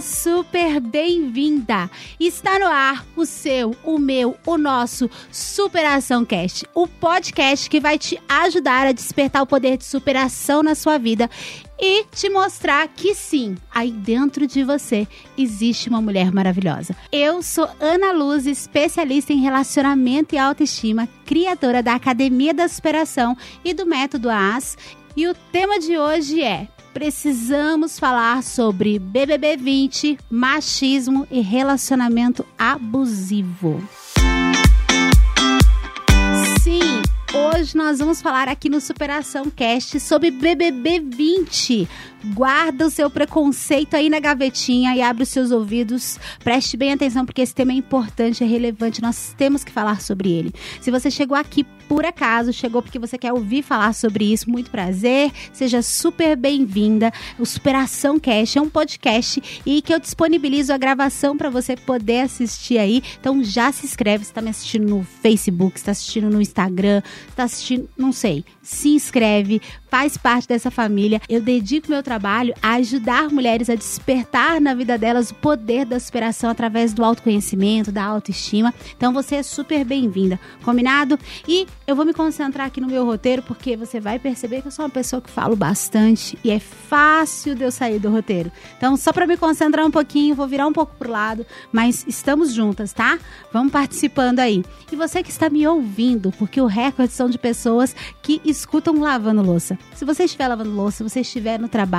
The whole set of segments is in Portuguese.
Super bem-vinda! Está no ar o seu, o meu, o nosso Superação Cast, o podcast que vai te ajudar a despertar o poder de superação na sua vida e te mostrar que sim, aí dentro de você existe uma mulher maravilhosa. Eu sou Ana Luz, especialista em relacionamento e autoestima, criadora da Academia da Superação e do Método AS, e o tema de hoje é precisamos falar sobre BBB 20, machismo e relacionamento abusivo. Sim, hoje nós vamos falar aqui no Superação Cast sobre BBB 20 guarda o seu preconceito aí na gavetinha e abre os seus ouvidos. Preste bem atenção porque esse tema é importante, é relevante, nós temos que falar sobre ele. Se você chegou aqui por acaso, chegou porque você quer ouvir falar sobre isso, muito prazer, seja super bem-vinda. O Superação Cast é um podcast e que eu disponibilizo a gravação para você poder assistir aí. Então já se inscreve, está me assistindo no Facebook, está assistindo no Instagram, está assistindo, não sei. Se inscreve, faz parte dessa família. Eu dedico meu trabalho a ajudar mulheres a despertar na vida delas o poder da superação através do autoconhecimento, da autoestima. Então você é super bem-vinda, combinado? E eu vou me concentrar aqui no meu roteiro porque você vai perceber que eu sou uma pessoa que falo bastante e é fácil de eu sair do roteiro. Então, só para me concentrar um pouquinho, vou virar um pouco pro lado, mas estamos juntas, tá? Vamos participando aí. E você que está me ouvindo, porque o recorde são de pessoas que escutam lavando louça. Se você estiver lavando louça, se você estiver no trabalho,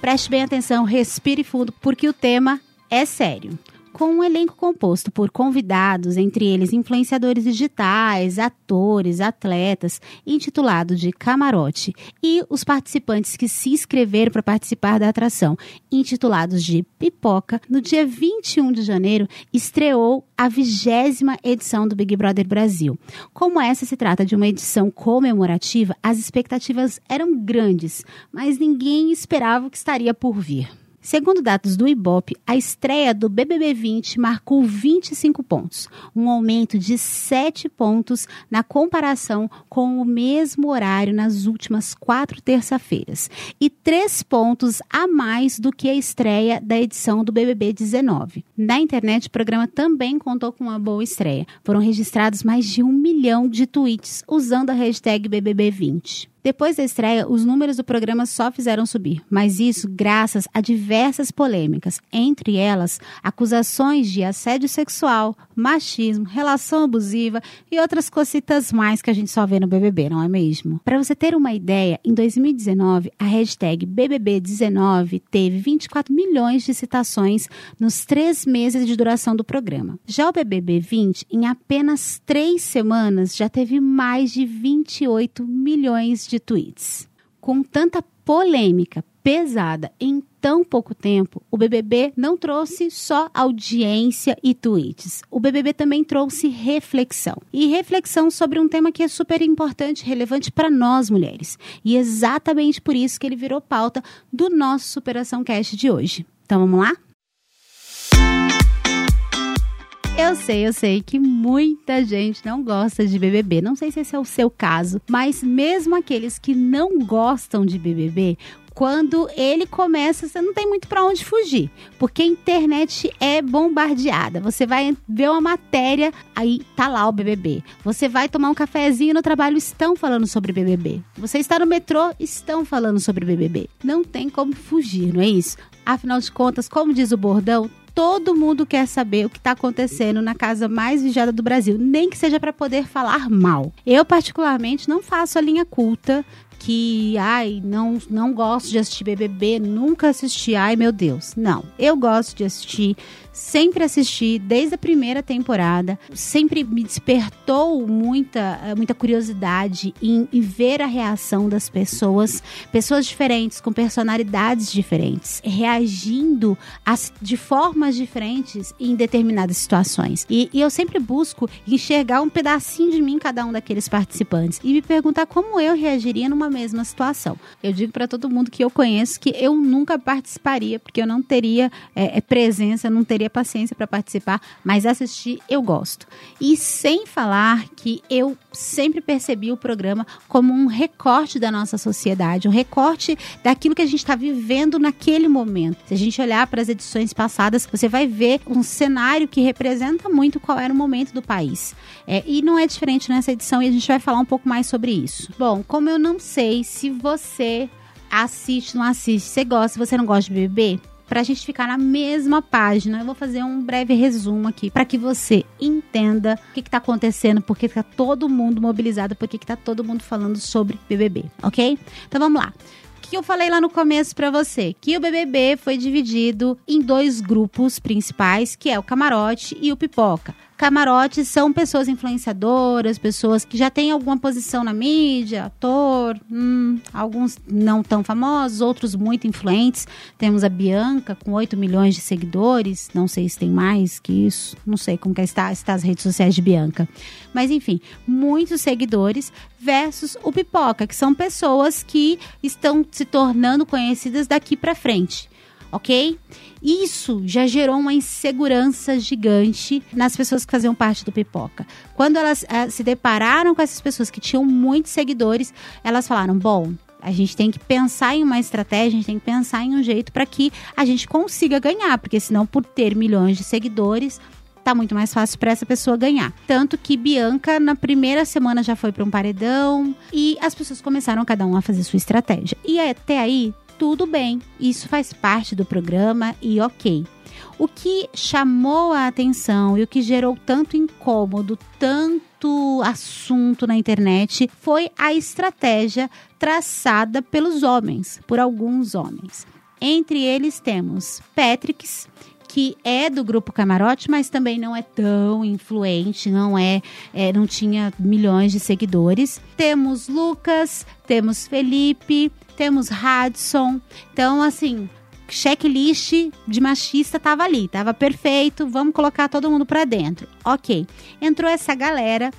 preste bem atenção, respire fundo, porque o tema é sério com um elenco composto por convidados, entre eles influenciadores digitais, atores, atletas, intitulado de Camarote, e os participantes que se inscreveram para participar da atração, intitulados de Pipoca, no dia 21 de janeiro estreou a vigésima edição do Big Brother Brasil. Como essa se trata de uma edição comemorativa, as expectativas eram grandes, mas ninguém esperava o que estaria por vir. Segundo dados do Ibope, a estreia do BBB 20 marcou 25 pontos, um aumento de 7 pontos na comparação com o mesmo horário nas últimas quatro terça-feiras, e 3 pontos a mais do que a estreia da edição do BBB 19. Na internet, o programa também contou com uma boa estreia. Foram registrados mais de um milhão de tweets usando a hashtag BBB 20. Depois da estreia, os números do programa só fizeram subir, mas isso graças a diversas polêmicas, entre elas acusações de assédio sexual, machismo, relação abusiva e outras cositas mais que a gente só vê no BBB, não é mesmo? Para você ter uma ideia, em 2019, a hashtag BBB19 teve 24 milhões de citações nos três meses de duração do programa. Já o BBB 20, em apenas três semanas, já teve mais de 28 milhões de tweets. Com tanta polêmica pesada em tão pouco tempo, o BBB não trouxe só audiência e tweets. O BBB também trouxe reflexão. E reflexão sobre um tema que é super importante, relevante para nós mulheres. E exatamente por isso que ele virou pauta do nosso Superação Cast de hoje. Então vamos lá? Eu sei, eu sei que muita gente não gosta de BBB. Não sei se esse é o seu caso, mas mesmo aqueles que não gostam de BBB, quando ele começa, você não tem muito para onde fugir, porque a internet é bombardeada. Você vai ver uma matéria, aí tá lá o BBB. Você vai tomar um cafezinho no trabalho, estão falando sobre BBB. Você está no metrô, estão falando sobre BBB. Não tem como fugir, não é isso? Afinal de contas, como diz o bordão, todo mundo quer saber o que está acontecendo na casa mais vigiada do Brasil, nem que seja para poder falar mal. Eu, particularmente, não faço a linha culta que, ai, não, não gosto de assistir BBB, nunca assisti, ai meu Deus. Não, eu gosto de assistir sempre assisti desde a primeira temporada, sempre me despertou muita, muita curiosidade em, em, ver a reação das pessoas, pessoas diferentes, com personalidades diferentes, reagindo as, de formas diferentes em determinadas situações. E, e eu sempre busco enxergar um pedacinho de mim em cada um daqueles participantes e me perguntar como eu reagiria numa mesma situação. Eu digo para todo mundo que eu conheço que eu nunca participaria, porque eu não teria é, presença, não teria teria paciência para participar, mas assistir eu gosto. E sem falar que eu sempre percebi o programa como um recorte da nossa sociedade, um recorte daquilo que a gente está vivendo naquele momento. Se a gente olhar para as edições passadas, você vai ver um cenário que representa muito qual era o momento do país. É, e não é diferente nessa edição e a gente vai falar um pouco mais sobre isso. Bom, como eu não sei se você assiste, não assiste, você gosta, se você não gosta de BBB, para a gente ficar na mesma página. Eu vou fazer um breve resumo aqui para que você entenda o que está acontecendo, porque está todo mundo mobilizado, porque está todo mundo falando sobre BBB, ok? Então vamos lá que eu falei lá no começo para você? Que o BBB foi dividido em dois grupos principais, que é o camarote e o pipoca. Camarotes são pessoas influenciadoras, pessoas que já têm alguma posição na mídia, ator, hum, alguns não tão famosos, outros muito influentes. Temos a Bianca com 8 milhões de seguidores, não sei se tem mais que isso, não sei como que está, está as redes sociais de Bianca. Mas enfim, muitos seguidores versus o Pipoca, que são pessoas que estão se tornando conhecidas daqui para frente ok? Isso já gerou uma insegurança gigante nas pessoas que faziam parte do Pipoca. Quando elas uh, se depararam com essas pessoas que tinham muitos seguidores, elas falaram: bom, a gente tem que pensar em uma estratégia, a gente tem que pensar em um jeito para que a gente consiga ganhar, porque senão, por ter milhões de seguidores, tá muito mais fácil para essa pessoa ganhar. Tanto que Bianca, na primeira semana, já foi para um paredão e as pessoas começaram cada um a fazer sua estratégia. E até aí, tudo bem, isso faz parte do programa e ok. O que chamou a atenção e o que gerou tanto incômodo, tanto assunto na internet, foi a estratégia traçada pelos homens, por alguns homens. Entre eles temos Patricks, que é do grupo Camarote, mas também não é tão influente, não é, é, não tinha milhões de seguidores. Temos Lucas, temos Felipe, temos Radisson. Então, assim, checklist de machista tava ali, tava perfeito, vamos colocar todo mundo para dentro. OK. Entrou essa galera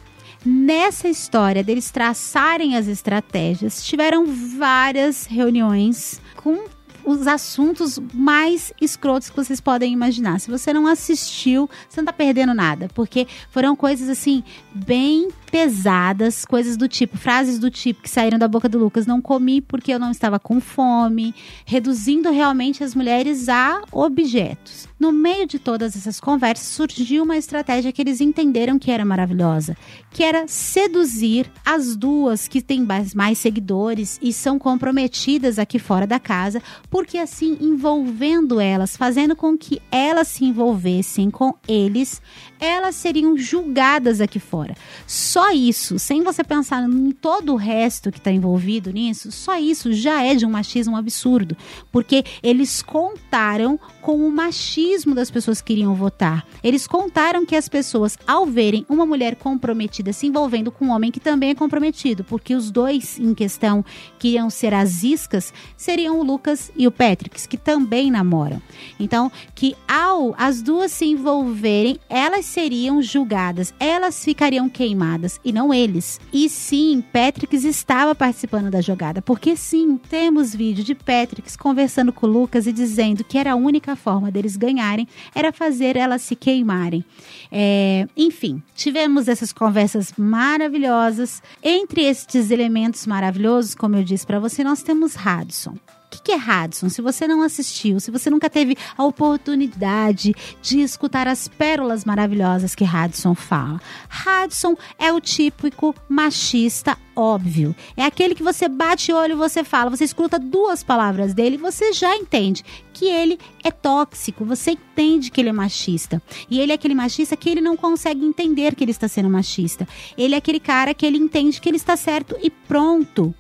Nessa história deles traçarem as estratégias, tiveram várias reuniões com os assuntos mais escrotos que vocês podem imaginar. Se você não assistiu, você não tá perdendo nada, porque foram coisas assim bem pesadas, coisas do tipo, frases do tipo que saíram da boca do Lucas, não comi porque eu não estava com fome, reduzindo realmente as mulheres a objetos. No meio de todas essas conversas surgiu uma estratégia que eles entenderam que era maravilhosa, que era seduzir as duas que têm mais, seguidores e são comprometidas aqui fora da casa, porque assim envolvendo elas, fazendo com que elas se envolvessem com eles, elas seriam julgadas aqui fora. Só isso, sem você pensar em todo o resto que está envolvido nisso, só isso já é de um machismo absurdo, porque eles contaram com o machismo das pessoas que iriam votar. Eles contaram que as pessoas, ao verem uma mulher comprometida se envolvendo com um homem que também é comprometido, porque os dois em questão que iam ser as iscas seriam o Lucas e o Patrick, que também namoram. Então, que ao as duas se envolverem, elas seriam julgadas, elas ficariam queimadas e não eles. E sim, Patrick estava participando da jogada, porque sim, temos vídeo de Patrick conversando com Lucas e dizendo que era a única forma deles ganharem era fazer elas se queimarem. É, enfim, tivemos essas conversas maravilhosas. Entre estes elementos maravilhosos, como eu disse para você, nós temos Radisson que, que é Radisson? Se você não assistiu, se você nunca teve a oportunidade de escutar as pérolas maravilhosas que Radisson fala. Radisson é o típico machista óbvio. É aquele que você bate olho você fala, você escuta duas palavras dele você já entende que ele é tóxico, você entende que ele é machista. E ele é aquele machista que ele não consegue entender que ele está sendo machista. Ele é aquele cara que ele entende que ele está certo e pronto.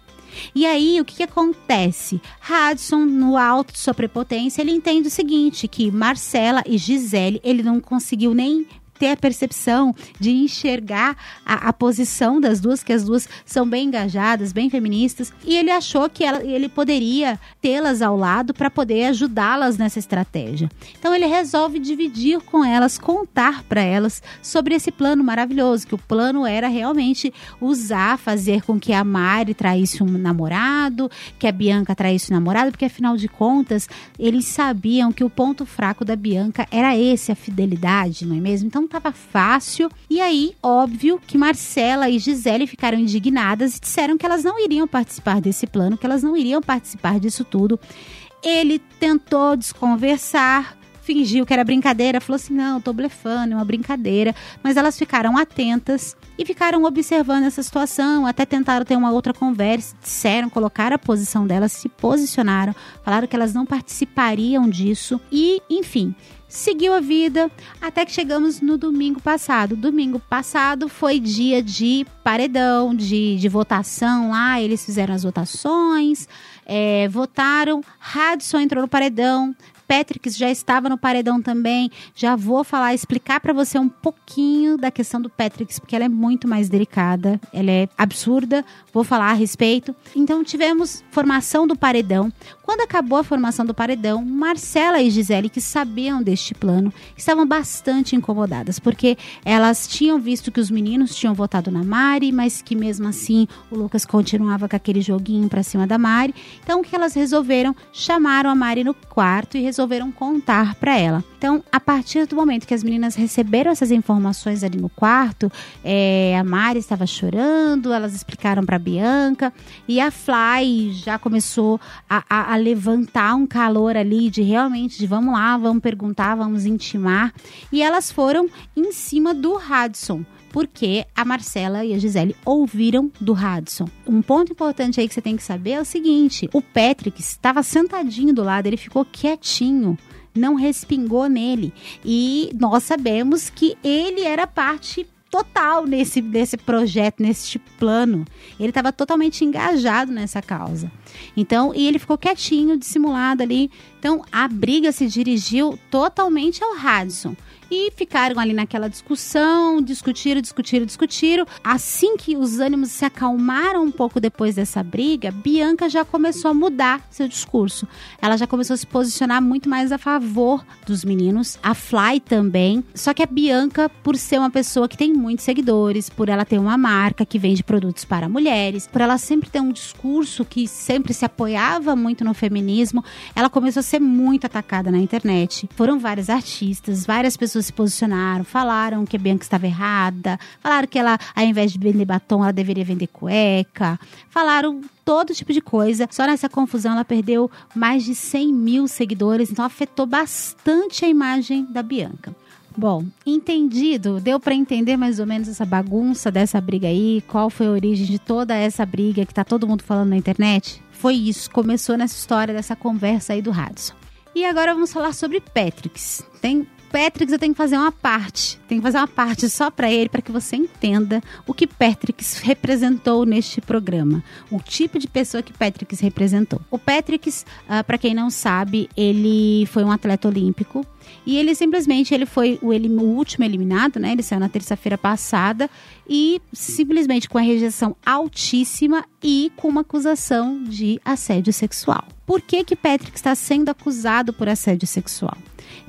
E aí, o que, que acontece? Radisson, no alto de sua prepotência, ele entende o seguinte, que Marcela e Gisele, ele não conseguiu nem ter a percepção, de enxergar a, a posição das duas, que as duas são bem engajadas, bem feministas, e ele achou que ela, ele poderia tê-las ao lado para poder ajudá-las nessa estratégia. Então ele resolve dividir com elas, contar para elas sobre esse plano maravilhoso, que o plano era realmente usar, fazer com que a Mari traísse um namorado, que a Bianca traísse um namorado, porque afinal de contas, eles sabiam que o ponto fraco da Bianca era esse, a fidelidade, não é mesmo? Então tava fácil. E aí, óbvio que Marcela e Gisele ficaram indignadas e disseram que elas não iriam participar desse plano, que elas não iriam participar disso tudo. Ele tentou desconversar, fingiu que era brincadeira, falou assim: não, tô blefando, é uma brincadeira. Mas elas ficaram atentas e ficaram observando essa situação, até tentaram ter uma outra conversa, disseram, colocaram a posição delas, se posicionaram, falaram que elas não participariam disso e, enfim. Seguiu a vida até que chegamos no domingo passado. Domingo passado foi dia de paredão, de, de votação lá. Eles fizeram as votações, é, votaram. Radisson entrou no paredão, Patrick já estava no paredão também. Já vou falar, explicar para você um pouquinho da questão do Patrick, porque ela é muito mais delicada, ela é absurda. Vou falar a respeito. Então tivemos formação do paredão. Quando acabou a formação do paredão, Marcela e Gisele, que sabiam deste plano, estavam bastante incomodadas, porque elas tinham visto que os meninos tinham votado na Mari, mas que mesmo assim o Lucas continuava com aquele joguinho para cima da Mari. Então o que elas resolveram? Chamaram a Mari no quarto e resolveram resolveram contar para ela. Então, a partir do momento que as meninas receberam essas informações ali no quarto, é, a Mari estava chorando, elas explicaram para Bianca e a Fly já começou a, a, a levantar um calor ali de realmente de vamos lá, vamos perguntar, vamos intimar. E elas foram em cima do Radisson porque a Marcela e a Gisele ouviram do Radisson. Um ponto importante aí que você tem que saber é o seguinte: o Patrick estava sentadinho do lado, ele ficou quietinho não respingou nele. E nós sabemos que ele era parte total nesse, nesse projeto, nesse plano. Ele estava totalmente engajado nessa causa. Então, e ele ficou quietinho, dissimulado ali. Então, a briga se dirigiu totalmente ao Radisson e ficaram ali naquela discussão, discutiram, discutiram, discutiram. Assim que os ânimos se acalmaram um pouco depois dessa briga, Bianca já começou a mudar seu discurso. Ela já começou a se posicionar muito mais a favor dos meninos, a Fly também. Só que a Bianca, por ser uma pessoa que tem muitos seguidores, por ela ter uma marca que vende produtos para mulheres, por ela sempre ter um discurso que sempre se apoiava muito no feminismo, ela começou a ser muito atacada na internet. Foram vários artistas, várias pessoas pessoas se posicionaram, falaram que a Bianca estava errada, falaram que ela, ao invés de vender batom, ela deveria vender cueca, falaram todo tipo de coisa. Só nessa confusão ela perdeu mais de 100 mil seguidores, então afetou bastante a imagem da Bianca. Bom, entendido, deu para entender mais ou menos essa bagunça dessa briga aí, qual foi a origem de toda essa briga que tá todo mundo falando na internet? Foi isso, começou nessa história dessa conversa aí do Radisson. E agora vamos falar sobre Patricks. Tem Patrick, eu tenho que fazer uma parte. Tem que fazer uma parte só para ele, para que você entenda o que Patrick representou neste programa. O tipo de pessoa que Patrick representou. O Patrick, uh, ah, para quem não sabe, ele foi um atleta olímpico. E ele simplesmente ele foi o, ele, o último eliminado, né? Ele saiu na terça-feira passada e simplesmente com a rejeição altíssima e com uma acusação de assédio sexual. Por que que Patrick está sendo acusado por assédio sexual?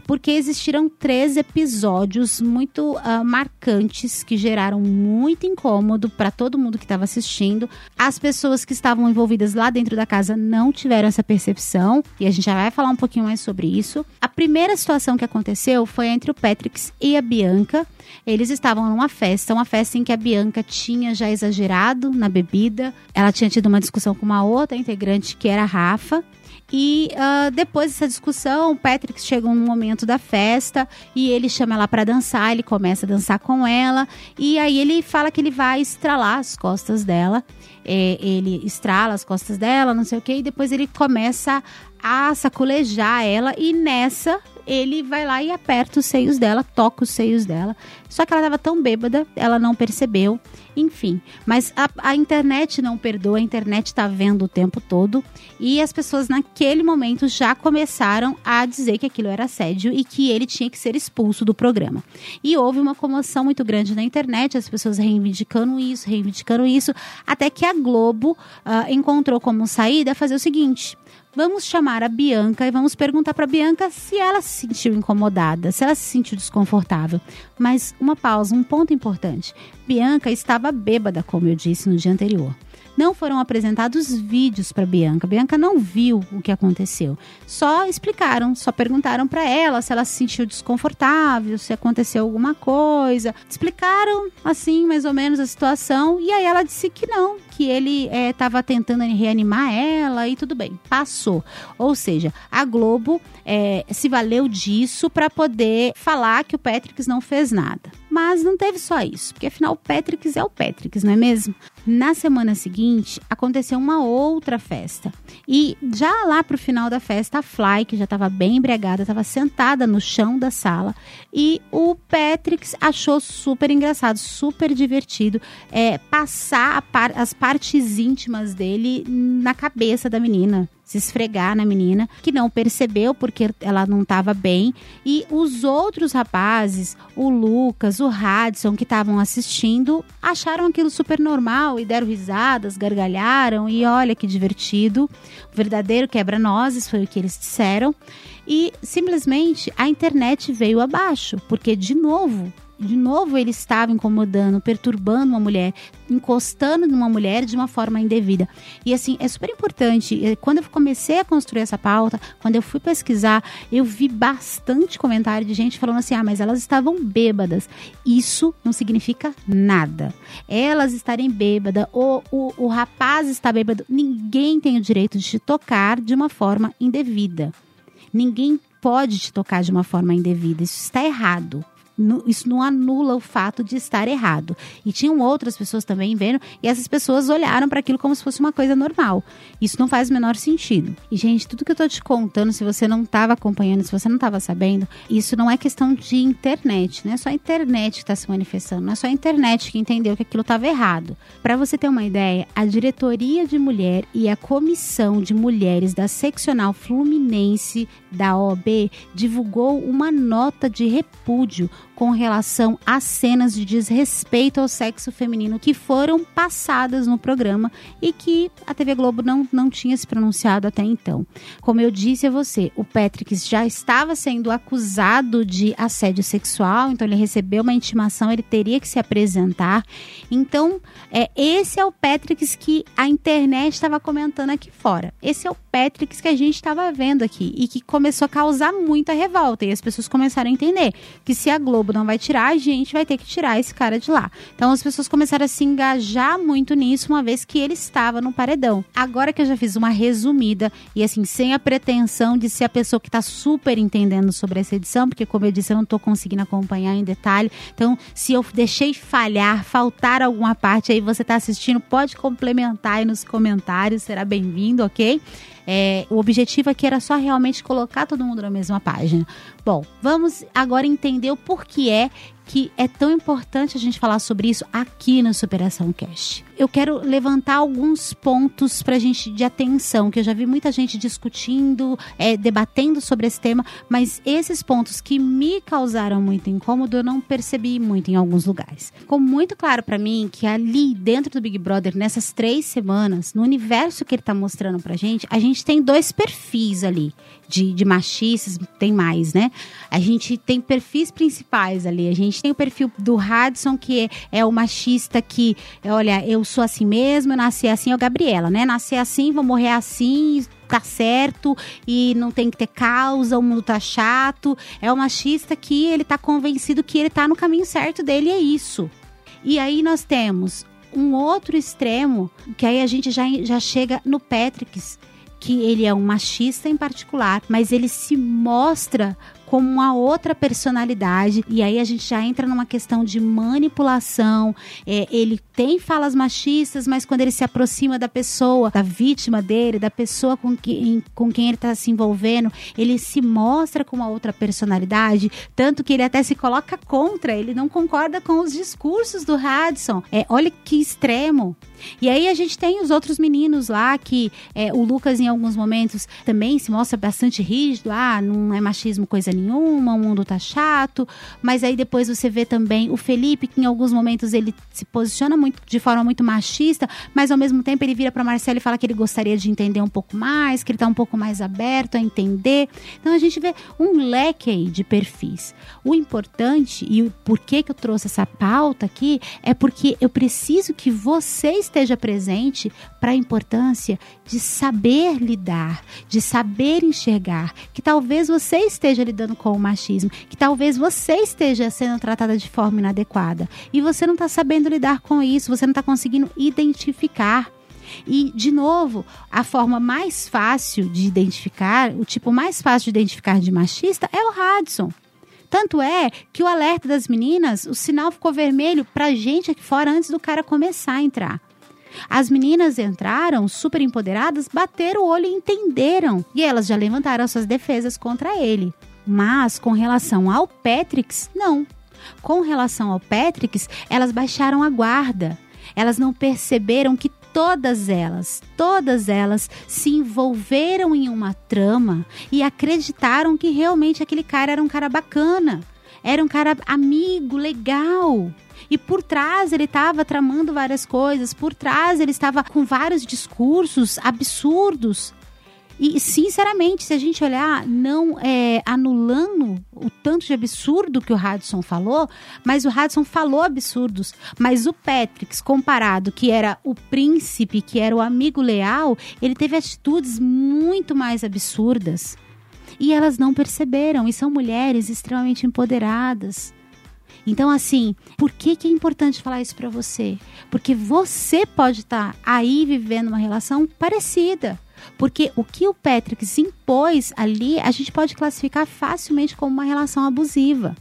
porque existiram três episódios muito uh, marcantes que geraram muito incômodo para todo mundo que estava assistindo. As pessoas que estavam envolvidas lá dentro da casa não tiveram essa percepção e a gente já vai falar um pouquinho mais sobre isso. A primeira situação que aconteceu foi entre o Patrick e a Bianca. Eles estavam numa festa, uma festa em que a Bianca tinha já exagerado na bebida. Ela tinha tido uma discussão com uma outra integrante que era a Rafa. E uh, depois dessa discussão, o Patrick chega um momento da festa e ele chama ela para dançar, ele começa a dançar com ela e aí ele fala que ele vai estralar as costas dela. É, ele estrala as costas dela, não sei o que, e depois ele começa a sacolejar ela e nessa ele vai lá e aperta os seios dela, toca os seios dela. Só que ela estava tão bêbada, ela não percebeu. Enfim, mas a, a internet não perdoa, a internet está vendo o tempo todo e as pessoas naquele momento já começaram a dizer que aquilo era assédio e que ele tinha que ser expulso do programa. E houve uma comoção muito grande na internet, as pessoas reivindicando isso, reivindicando isso, até que a Globo uh, encontrou como saída fazer o seguinte: Vamos chamar a Bianca e vamos perguntar para Bianca se ela se sentiu incomodada, se ela se sentiu desconfortável. Mas uma pausa, um ponto importante. Bianca estava bêbada, como eu disse no dia anterior não foram apresentados vídeos para Bianca. Bianca não viu o que aconteceu. Só explicaram, só perguntaram para ela se ela se sentiu desconfortável, se aconteceu alguma coisa. Explicaram assim mais ou menos a situação e aí ela disse que não, que ele estava é, tentando reanimar ela e tudo bem, passou. Ou seja, a Globo é, se valeu disso para poder falar que o Patrick não fez nada. Mas não teve só isso, porque afinal o Patrick é o Patrick, não é mesmo? Na semana seguinte, aconteceu uma outra festa. E já lá pro final da festa, a Fly, que já estava bem embriagada, estava sentada no chão da sala. E o Patrick achou super engraçado, super divertido é, passar par as partes íntimas dele na cabeça da menina se esfregar na menina, que não percebeu porque ela não estava bem. E os outros rapazes, o Lucas, o Radisson, que estavam assistindo, acharam aquilo super normal e deram risadas, gargalharam e olha que divertido. O verdadeiro quebra-nozes foi o que eles disseram. E simplesmente a internet veio abaixo, porque de novo de novo ele estava incomodando, perturbando uma mulher, encostando numa mulher de uma forma indevida. E assim, é super importante. Eh, quando eu comecei a construir essa pauta, quando eu fui pesquisar, eu vi bastante comentário de gente falando assim: ah, mas elas estavam bêbadas. Isso não significa nada. Elas estarem bêbadas, ou o, o rapaz está bêbado, ninguém tem o direito de te tocar de uma forma indevida. Ninguém pode te tocar de uma forma indevida. Isso está errado isso não anula o fato de estar errado. E tinham outras pessoas também vendo, e essas pessoas olharam para aquilo como se fosse uma coisa normal. Isso não faz o menor sentido. E, gente, tudo que eu tô te contando, se você não estava acompanhando, se você não estava sabendo, isso não é questão de internet, não é só a internet que está se manifestando, não é só a internet que entendeu que aquilo estava errado. Para você ter uma ideia, a diretoria de mulher e a comissão de mulheres da seccional Fluminense da OAB divulgou uma nota de repúdio com relação às cenas de desrespeito ao sexo feminino que foram passadas no programa e que a TV Globo não, não tinha se pronunciado até então. Como eu disse a você, o Patrick já estava sendo acusado de assédio sexual, então ele recebeu uma intimação, ele teria que se apresentar. Então, é, esse é o Patrick que a internet estava comentando aqui fora. Esse é o Patrick que a gente estava vendo aqui e que começou a causar muita revolta. E as pessoas começaram a entender que se a Globo não vai tirar, a gente vai ter que tirar esse cara de lá. Então as pessoas começaram a se engajar muito nisso, uma vez que ele estava no paredão. Agora que eu já fiz uma resumida, e assim, sem a pretensão de ser a pessoa que está super entendendo sobre essa edição, porque como eu disse, eu não estou conseguindo acompanhar em detalhe. Então, se eu deixei falhar, faltar alguma parte aí, você está assistindo, pode complementar aí nos comentários, será bem-vindo, ok? É, o objetivo aqui era só realmente colocar todo mundo na mesma página. Bom, vamos agora entender o porquê é que é tão importante a gente falar sobre isso aqui no Superação Cast. Eu quero levantar alguns pontos para a gente de atenção, que eu já vi muita gente discutindo, é, debatendo sobre esse tema, mas esses pontos que me causaram muito incômodo eu não percebi muito em alguns lugares. Ficou muito claro para mim que ali dentro do Big Brother, nessas três semanas, no universo que ele está mostrando para gente, a gente tem dois perfis ali de, de machistas, tem mais, né? A gente tem perfis principais ali. A gente tem o perfil do Radisson, que é, é o machista que, olha, eu sou assim mesmo, eu nasci assim, é o Gabriela, né? Nasci assim, vou morrer assim, tá certo e não tem que ter causa, o mundo tá chato. É o machista que ele tá convencido que ele tá no caminho certo dele, é isso. E aí nós temos um outro extremo, que aí a gente já, já chega no Patricks, que ele é um machista em particular, mas ele se mostra como uma outra personalidade. E aí a gente já entra numa questão de manipulação. É, ele tem falas machistas, mas quando ele se aproxima da pessoa, da vítima dele, da pessoa com quem, com quem ele está se envolvendo, ele se mostra com uma outra personalidade. Tanto que ele até se coloca contra, ele não concorda com os discursos do Hudson. É, olha que extremo. E aí a gente tem os outros meninos lá que é, o Lucas em alguns momentos também se mostra bastante rígido, ah, não é machismo coisa nenhuma, o mundo tá chato, mas aí depois você vê também o Felipe que em alguns momentos ele se posiciona muito de forma muito machista, mas ao mesmo tempo ele vira para Marcelo e fala que ele gostaria de entender um pouco mais, que ele tá um pouco mais aberto a entender. Então a gente vê um leque aí de perfis. O importante e o porquê que eu trouxe essa pauta aqui é porque eu preciso que vocês esteja presente para a importância de saber lidar, de saber enxergar, que talvez você esteja lidando com o machismo, que talvez você esteja sendo tratada de forma inadequada e você não está sabendo lidar com isso, você não está conseguindo identificar. E, de novo, a forma mais fácil de identificar, o tipo mais fácil de identificar de machista é o Radisson. Tanto é que o alerta das meninas, o sinal ficou vermelho pra gente aqui fora antes do cara começar a entrar. As meninas entraram super empoderadas, bateram o olho e entenderam. E elas já levantaram suas defesas contra ele. Mas com relação ao Patrix, não. Com relação ao Patrix, elas baixaram a guarda. Elas não perceberam que todas elas, todas elas se envolveram em uma trama e acreditaram que realmente aquele cara era um cara bacana, era um cara amigo, legal. E por trás ele estava tramando várias coisas, por trás ele estava com vários discursos absurdos. E, sinceramente, se a gente olhar, não é, anulando o tanto de absurdo que o Hudson falou, mas o Hudson falou absurdos. Mas o Patrick, comparado, que era o príncipe, que era o amigo leal, ele teve atitudes muito mais absurdas. E elas não perceberam, e são mulheres extremamente empoderadas. Então, assim, por que, que é importante falar isso para você? Porque você pode estar tá aí vivendo uma relação parecida. Porque o que o Patrick se impôs ali, a gente pode classificar facilmente como uma relação abusiva.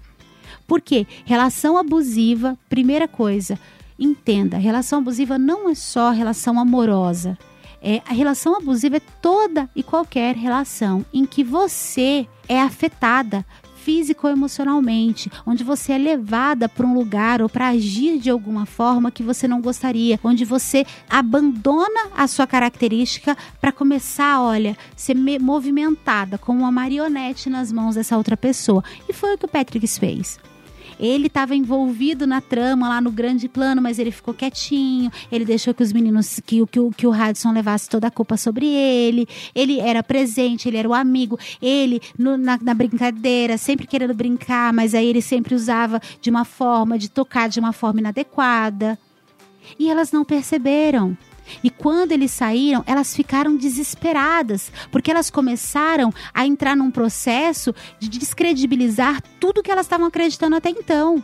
Por quê? Relação abusiva, primeira coisa, entenda, relação abusiva não é só relação amorosa. É, a relação abusiva é toda e qualquer relação em que você é afetada físico ou emocionalmente, onde você é levada para um lugar ou para agir de alguma forma que você não gostaria, onde você abandona a sua característica para começar, olha, ser movimentada como uma marionete nas mãos dessa outra pessoa. E foi o que o Patrick fez. Ele estava envolvido na trama lá no grande plano, mas ele ficou quietinho. Ele deixou que os meninos, que, que, que o Radisson levasse toda a culpa sobre ele. Ele era presente, ele era o amigo. Ele, no, na, na brincadeira, sempre querendo brincar, mas aí ele sempre usava de uma forma, de tocar de uma forma inadequada. E elas não perceberam. E quando eles saíram, elas ficaram desesperadas, porque elas começaram a entrar num processo de descredibilizar tudo que elas estavam acreditando até então.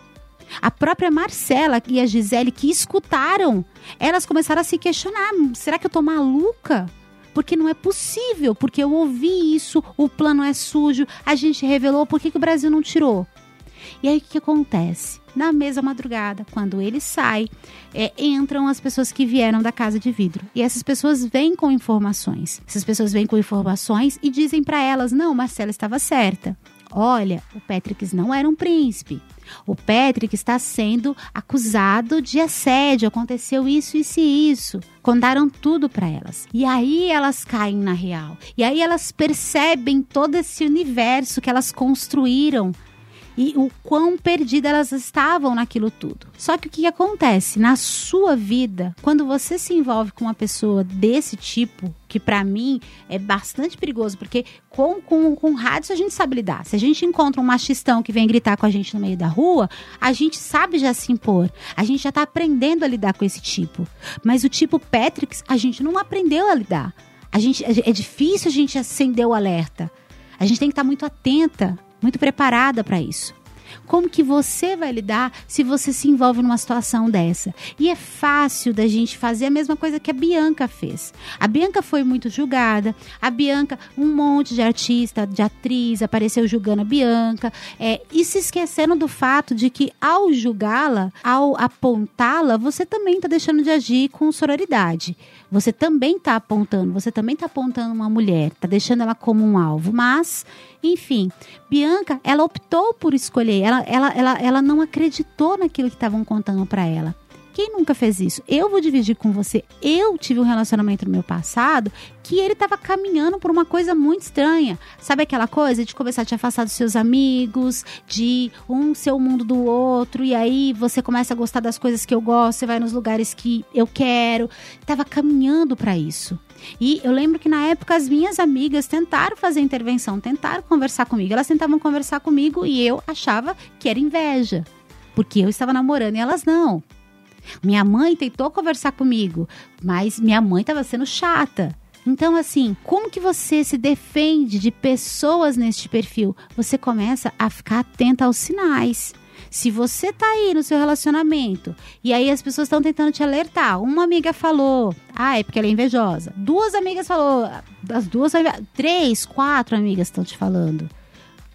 A própria Marcela e a Gisele que escutaram, elas começaram a se questionar: será que eu tô maluca? Porque não é possível, porque eu ouvi isso, o plano é sujo, a gente revelou, por que, que o Brasil não tirou? E aí o que acontece? Na mesma madrugada, quando ele sai, é, entram as pessoas que vieram da casa de vidro. E essas pessoas vêm com informações. Essas pessoas vêm com informações e dizem para elas: não, Marcela estava certa. Olha, o Patrick não era um príncipe. O Patrick está sendo acusado de assédio. Aconteceu isso, isso e isso. Contaram tudo para elas. E aí elas caem na real. E aí elas percebem todo esse universo que elas construíram e o quão perdidas elas estavam naquilo tudo. Só que o que acontece na sua vida, quando você se envolve com uma pessoa desse tipo, que para mim é bastante perigoso, porque com, com, com rádio a gente sabe lidar. Se a gente encontra um machistão que vem gritar com a gente no meio da rua, a gente sabe já se impor. A gente já tá aprendendo a lidar com esse tipo. Mas o tipo Patrick, a gente não aprendeu a lidar. A gente, é difícil a gente acender o alerta. A gente tem que estar tá muito atenta muito preparada para isso. Como que você vai lidar se você se envolve numa situação dessa? E é fácil da gente fazer a mesma coisa que a Bianca fez. A Bianca foi muito julgada, a Bianca, um monte de artista, de atriz, apareceu julgando a Bianca, é, e se esquecendo do fato de que ao julgá-la, ao apontá-la, você também está deixando de agir com sororidade. Você também está apontando, você também está apontando uma mulher, está deixando ela como um alvo. Mas, enfim, Bianca, ela optou por escolher, ela, ela, ela, ela não acreditou naquilo que estavam contando para ela. Quem nunca fez isso? Eu vou dividir com você. Eu tive um relacionamento no meu passado que ele estava caminhando por uma coisa muito estranha. Sabe aquela coisa de começar a te afastar dos seus amigos, de um ser o mundo do outro, e aí você começa a gostar das coisas que eu gosto, você vai nos lugares que eu quero. Tava caminhando para isso. E eu lembro que na época as minhas amigas tentaram fazer intervenção, tentaram conversar comigo. Elas tentavam conversar comigo e eu achava que era inveja, porque eu estava namorando e elas não. Minha mãe tentou conversar comigo, mas minha mãe estava sendo chata. Então, assim, como que você se defende de pessoas neste perfil? Você começa a ficar atenta aos sinais. Se você tá aí no seu relacionamento e aí as pessoas estão tentando te alertar, uma amiga falou, ah, é porque ela é invejosa. Duas amigas falou, as duas, três, quatro amigas estão te falando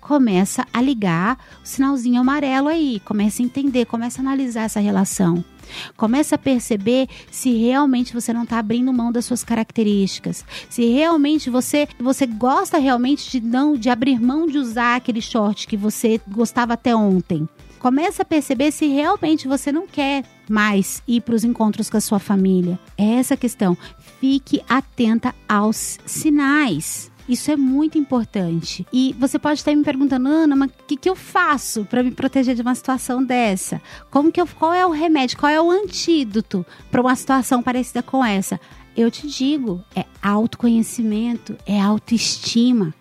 começa a ligar o sinalzinho amarelo aí, começa a entender, começa a analisar essa relação. Começa a perceber se realmente você não está abrindo mão das suas características, se realmente você você gosta realmente de não de abrir mão de usar aquele short que você gostava até ontem. Começa a perceber se realmente você não quer mais ir para os encontros com a sua família. É essa questão. Fique atenta aos sinais. Isso é muito importante. E você pode estar me perguntando, Ana, mas o que, que eu faço para me proteger de uma situação dessa? Como que eu, qual é o remédio? Qual é o antídoto para uma situação parecida com essa? Eu te digo, é autoconhecimento, é autoestima.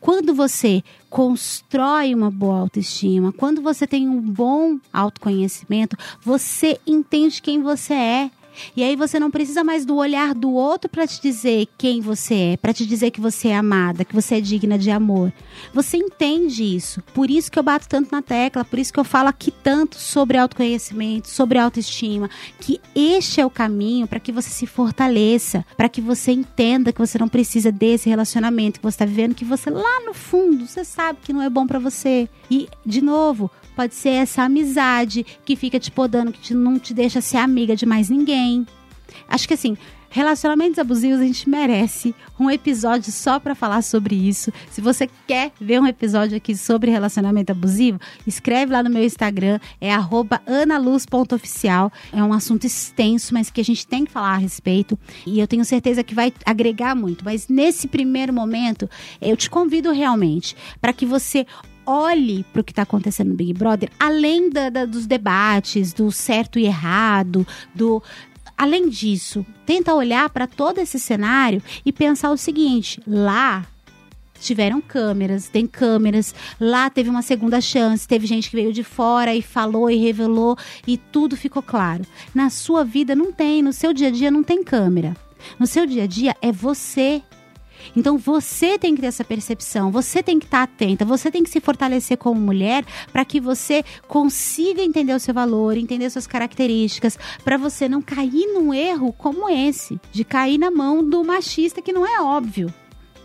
Quando você constrói uma boa autoestima, quando você tem um bom autoconhecimento, você entende quem você é. E aí você não precisa mais do olhar do outro para te dizer quem você é, para te dizer que você é amada, que você é digna de amor. Você entende isso. Por isso que eu bato tanto na tecla, por isso que eu falo aqui tanto sobre autoconhecimento, sobre autoestima, que este é o caminho para que você se fortaleça, para que você entenda que você não precisa desse relacionamento que você está vivendo, que você lá no fundo você sabe que não é bom para você. E de novo, Pode ser essa amizade que fica te podando, que te, não te deixa ser amiga de mais ninguém. Acho que assim, relacionamentos abusivos a gente merece um episódio só para falar sobre isso. Se você quer ver um episódio aqui sobre relacionamento abusivo, escreve lá no meu Instagram, é analuz.oficial. É um assunto extenso, mas que a gente tem que falar a respeito. E eu tenho certeza que vai agregar muito. Mas nesse primeiro momento, eu te convido realmente para que você olhe para o que está acontecendo no Big Brother, além da, da, dos debates, do certo e errado, do além disso, tenta olhar para todo esse cenário e pensar o seguinte: lá tiveram câmeras, tem câmeras, lá teve uma segunda chance, teve gente que veio de fora e falou e revelou e tudo ficou claro. Na sua vida não tem, no seu dia a dia não tem câmera. No seu dia a dia é você então você tem que ter essa percepção, você tem que estar atenta, você tem que se fortalecer como mulher para que você consiga entender o seu valor, entender suas características, para você não cair num erro como esse, de cair na mão do machista que não é óbvio.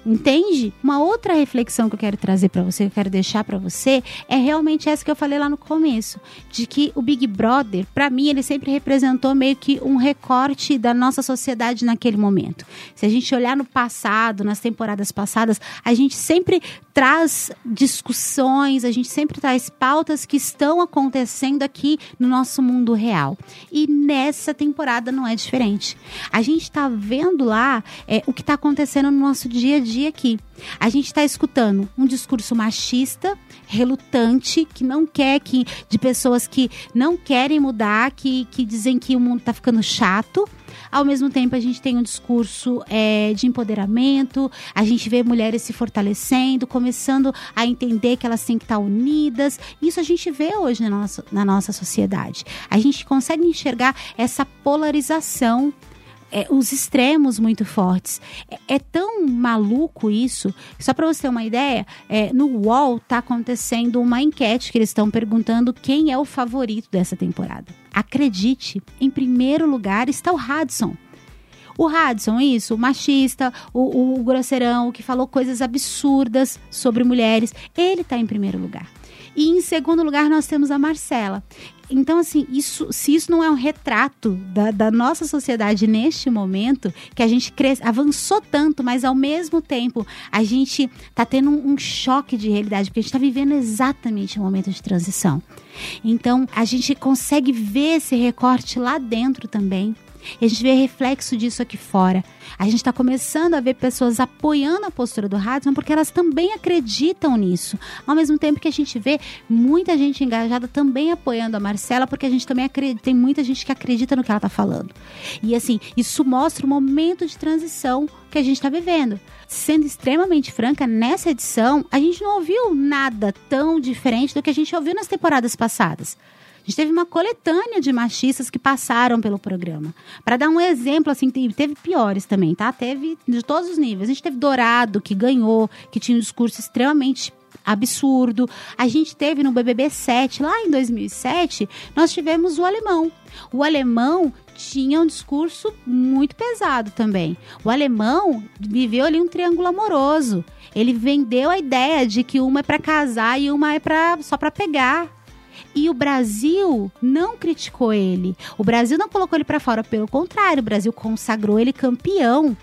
Entende? Uma outra reflexão que eu quero trazer para você, que eu quero deixar para você, é realmente essa que eu falei lá no começo, de que o Big Brother, para mim, ele sempre representou meio que um recorte da nossa sociedade naquele momento. Se a gente olhar no passado, nas temporadas passadas, a gente sempre traz discussões, a gente sempre traz pautas que estão acontecendo aqui no nosso mundo real. E nessa temporada não é diferente. A gente está vendo lá é, o que está acontecendo no nosso dia a dia dia aqui. A gente está escutando um discurso machista, relutante, que não quer que de pessoas que não querem mudar, que, que dizem que o mundo está ficando chato. Ao mesmo tempo, a gente tem um discurso é, de empoderamento, a gente vê mulheres se fortalecendo, começando a entender que elas têm que estar unidas. Isso a gente vê hoje na nossa, na nossa sociedade. A gente consegue enxergar essa polarização é, os extremos muito fortes. É, é, tão maluco isso. Só para você ter uma ideia, é, no UOL tá acontecendo uma enquete que eles estão perguntando quem é o favorito dessa temporada. Acredite, em primeiro lugar está o Hudson. O Hudson, isso, o machista, o, o grosseirão, que falou coisas absurdas sobre mulheres, ele está em primeiro lugar. E em segundo lugar, nós temos a Marcela. Então, assim, isso, se isso não é um retrato da, da nossa sociedade neste momento, que a gente cresce, avançou tanto, mas ao mesmo tempo a gente está tendo um, um, choque de realidade, porque a gente está vivendo exatamente um momento de transição. Então, a gente consegue ver esse recorte lá dentro também. E a gente vê reflexo disso aqui fora. A gente está começando a ver pessoas apoiando a postura do Hudson porque elas também acreditam nisso. Ao mesmo tempo que a gente vê muita gente engajada também apoiando a Marcela, porque a gente também acredita, tem muita gente que acredita no que ela está falando. E assim, isso mostra o momento de transição que a gente está vivendo. Sendo extremamente franca, nessa edição, a gente não ouviu nada tão diferente do que a gente ouviu nas temporadas passadas. A gente teve uma coletânea de machistas que passaram pelo programa. Para dar um exemplo, assim, teve piores também, tá? Teve de todos os níveis. A gente teve Dourado, que ganhou, que tinha um discurso extremamente absurdo. A gente teve no BBB 7, lá em 2007, nós tivemos o alemão. O alemão tinha um discurso muito pesado também. O alemão viveu ali um triângulo amoroso. Ele vendeu a ideia de que uma é para casar e uma é pra, só para pegar. E o Brasil não criticou ele. O Brasil não colocou ele para fora, pelo contrário, o Brasil consagrou ele campeão.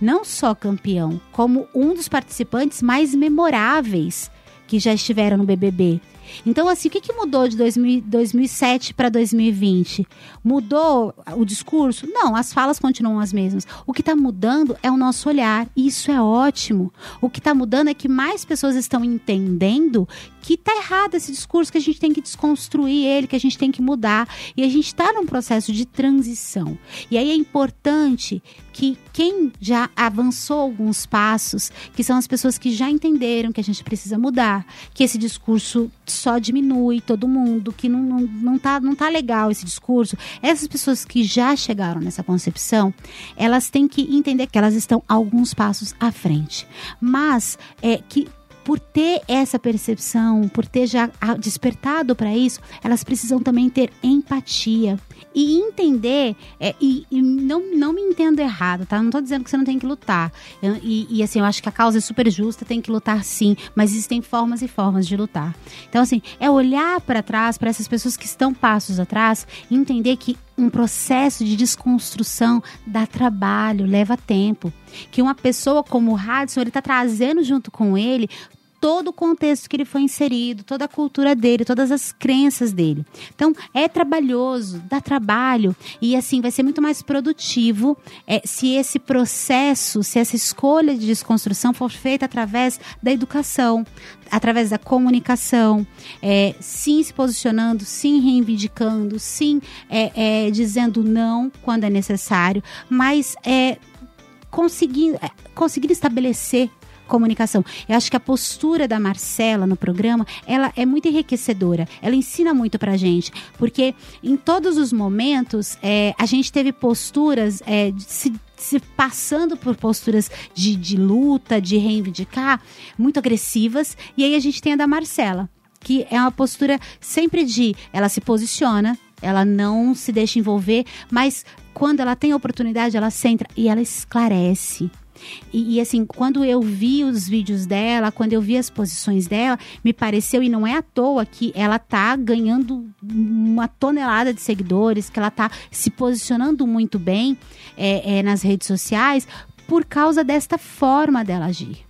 Não só campeão, como um dos participantes mais memoráveis que já estiveram no BBB. Então, assim, o que, que mudou de 2000, 2007 para 2020? Mudou o discurso? Não, as falas continuam as mesmas. O que está mudando é o nosso olhar, e isso é ótimo. O que está mudando é que mais pessoas estão entendendo que está errado esse discurso, que a gente tem que desconstruir ele, que a gente tem que mudar. E a gente está num processo de transição. E aí é importante que quem já avançou alguns passos, que são as pessoas que já entenderam que a gente precisa mudar, que esse discurso só diminui todo mundo, que não, não, não, tá, não tá legal esse discurso. Essas pessoas que já chegaram nessa concepção, elas têm que entender que elas estão alguns passos à frente. Mas é que por ter essa percepção, por ter já despertado para isso, elas precisam também ter empatia e entender, é, e, e, não, não me entendo errado, tá? Não tô dizendo que você não tem que lutar. E, e, assim, eu acho que a causa é super justa, tem que lutar sim, mas existem formas e formas de lutar. Então, assim, é olhar para trás, para essas pessoas que estão passos atrás, e entender que um processo de desconstrução dá trabalho, leva tempo. Que uma pessoa como o Hudson, ele está trazendo junto com ele todo o contexto que ele foi inserido, toda a cultura dele, todas as crenças dele. Então, é trabalhoso, dá trabalho e assim vai ser muito mais produtivo é, se esse processo, se essa escolha de desconstrução for feita através da educação, através da comunicação, é, sim se posicionando, sim reivindicando, sim é, é dizendo não quando é necessário, mas é, conseguindo, é, conseguindo estabelecer comunicação. Eu acho que a postura da Marcela no programa, ela é muito enriquecedora. Ela ensina muito pra gente, porque em todos os momentos é, a gente teve posturas é, se se passando por posturas de, de luta, de reivindicar, muito agressivas. E aí a gente tem a da Marcela, que é uma postura sempre de ela se posiciona, ela não se deixa envolver, mas quando ela tem oportunidade, ela centra e ela esclarece. E, e, assim, quando eu vi os vídeos dela, quando eu vi as posições dela, me pareceu, e não é à toa, que ela tá ganhando uma tonelada de seguidores, que ela tá se posicionando muito bem é, é, nas redes sociais por causa desta forma dela agir.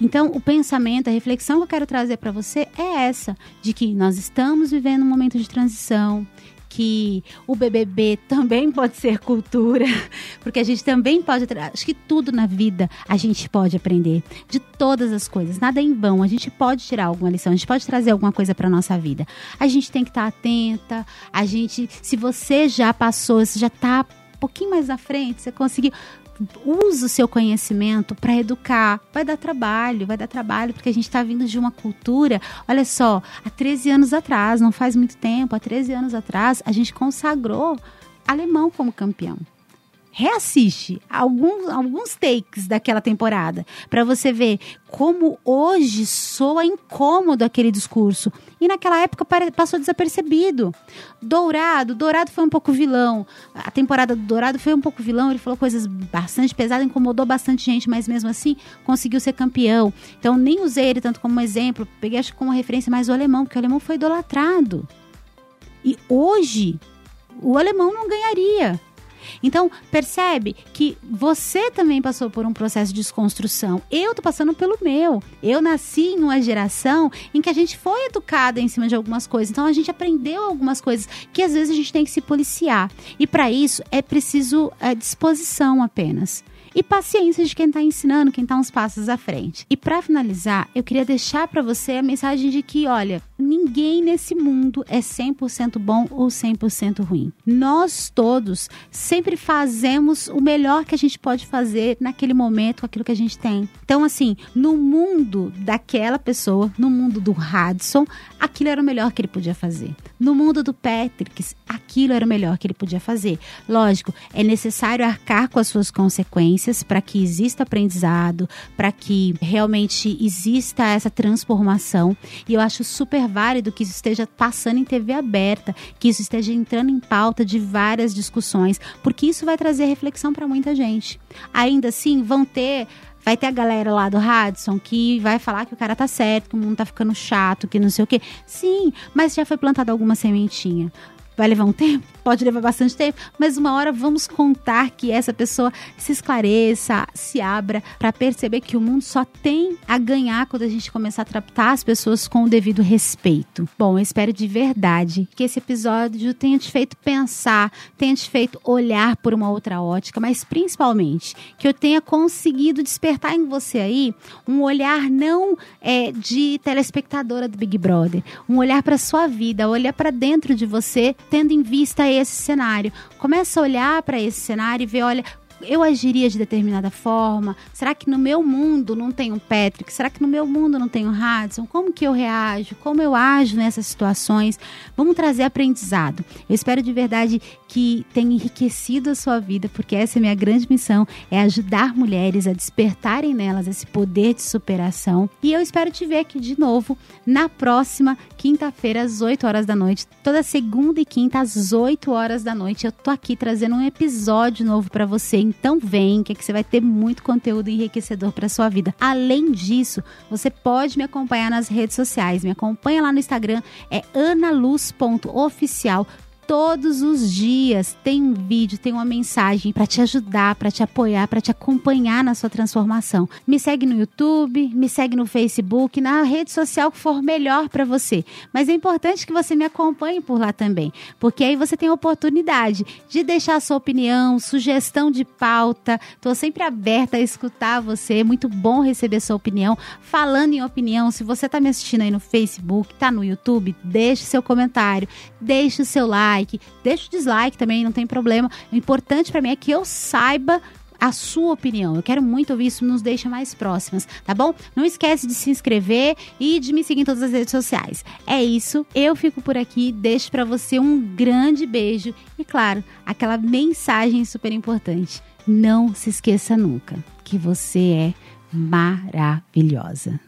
Então, o pensamento, a reflexão que eu quero trazer para você é essa: de que nós estamos vivendo um momento de transição, que o BBB também pode ser cultura, porque a gente também pode. Acho que tudo na vida a gente pode aprender, de todas as coisas, nada é em vão. A gente pode tirar alguma lição, a gente pode trazer alguma coisa para nossa vida. A gente tem que estar tá atenta, a gente, se você já passou, se já está um pouquinho mais à frente, você conseguiu usa o seu conhecimento para educar. Vai dar trabalho, vai dar trabalho, porque a gente está vindo de uma cultura. Olha só, há 13 anos atrás, não faz muito tempo, há 13 anos atrás, a gente consagrou alemão como campeão. Reassiste alguns, alguns takes daquela temporada para você ver como hoje soa incômodo aquele discurso. E naquela época passou desapercebido. Dourado, Dourado foi um pouco vilão. A temporada do Dourado foi um pouco vilão, ele falou coisas bastante pesadas, incomodou bastante gente, mas mesmo assim conseguiu ser campeão. Então nem usei ele tanto como exemplo, peguei acho como referência mais o alemão, porque o alemão foi idolatrado. E hoje o alemão não ganharia. Então, percebe que você também passou por um processo de desconstrução. Eu tô passando pelo meu. Eu nasci em uma geração em que a gente foi educada em cima de algumas coisas. Então, a gente aprendeu algumas coisas que às vezes a gente tem que se policiar. E para isso é preciso é, disposição apenas e paciência de quem está ensinando, quem está uns passos à frente. E para finalizar, eu queria deixar para você a mensagem de que, olha, ninguém nesse mundo é 100% bom ou 100% ruim. Nós todos sempre fazemos o melhor que a gente pode fazer naquele momento com aquilo que a gente tem. Então, assim, no mundo daquela pessoa, no mundo do Hudson, aquilo era o melhor que ele podia fazer. No mundo do Patrick, aquilo era o melhor que ele podia fazer. Lógico, é necessário arcar com as suas consequências para que exista aprendizado, para que realmente exista essa transformação. E eu acho super válido que isso esteja passando em TV aberta, que isso esteja entrando em pauta de várias discussões, porque isso vai trazer reflexão para muita gente. Ainda assim, vão ter vai ter a galera lá do Radisson que vai falar que o cara tá certo, que o mundo tá ficando chato, que não sei o quê. Sim, mas já foi plantada alguma sementinha. Vai levar um tempo? Pode levar bastante tempo, mas uma hora vamos contar que essa pessoa se esclareça, se abra para perceber que o mundo só tem a ganhar quando a gente começar a tratar as pessoas com o devido respeito. Bom, eu espero de verdade que esse episódio tenha te feito pensar, tenha te feito olhar por uma outra ótica, mas principalmente que eu tenha conseguido despertar em você aí um olhar não é, de telespectadora do Big Brother, um olhar para sua vida, olhar para dentro de você tendo em vista esse cenário. Começa a olhar para esse cenário e ver, olha, eu agiria de determinada forma? Será que no meu mundo não tem um Patrick? Será que no meu mundo não tem um Hudson? Como que eu reajo? Como eu ajo nessas situações? Vamos trazer aprendizado. Eu espero de verdade que tenha enriquecido a sua vida, porque essa é a minha grande missão, é ajudar mulheres a despertarem nelas esse poder de superação. E eu espero te ver aqui de novo na próxima quinta-feira às 8 horas da noite, toda segunda e quinta às 8 horas da noite. Eu tô aqui trazendo um episódio novo para você então vem, que, é que você vai ter muito conteúdo enriquecedor para sua vida. Além disso, você pode me acompanhar nas redes sociais. Me acompanha lá no Instagram, é analuz.oficial todos os dias tem um vídeo, tem uma mensagem para te ajudar, para te apoiar, para te acompanhar na sua transformação. Me segue no YouTube, me segue no Facebook, na rede social que for melhor para você. Mas é importante que você me acompanhe por lá também, porque aí você tem a oportunidade de deixar a sua opinião, sugestão de pauta. Estou sempre aberta a escutar você. É muito bom receber sua opinião. Falando em opinião, se você está me assistindo aí no Facebook, está no YouTube, deixe seu comentário, deixe o seu like like, deixa o dislike também, não tem problema. O importante para mim é que eu saiba a sua opinião. Eu quero muito ouvir isso, nos deixa mais próximas, tá bom? Não esquece de se inscrever e de me seguir em todas as redes sociais. É isso, eu fico por aqui, deixo para você um grande beijo e claro, aquela mensagem super importante. Não se esqueça nunca que você é maravilhosa.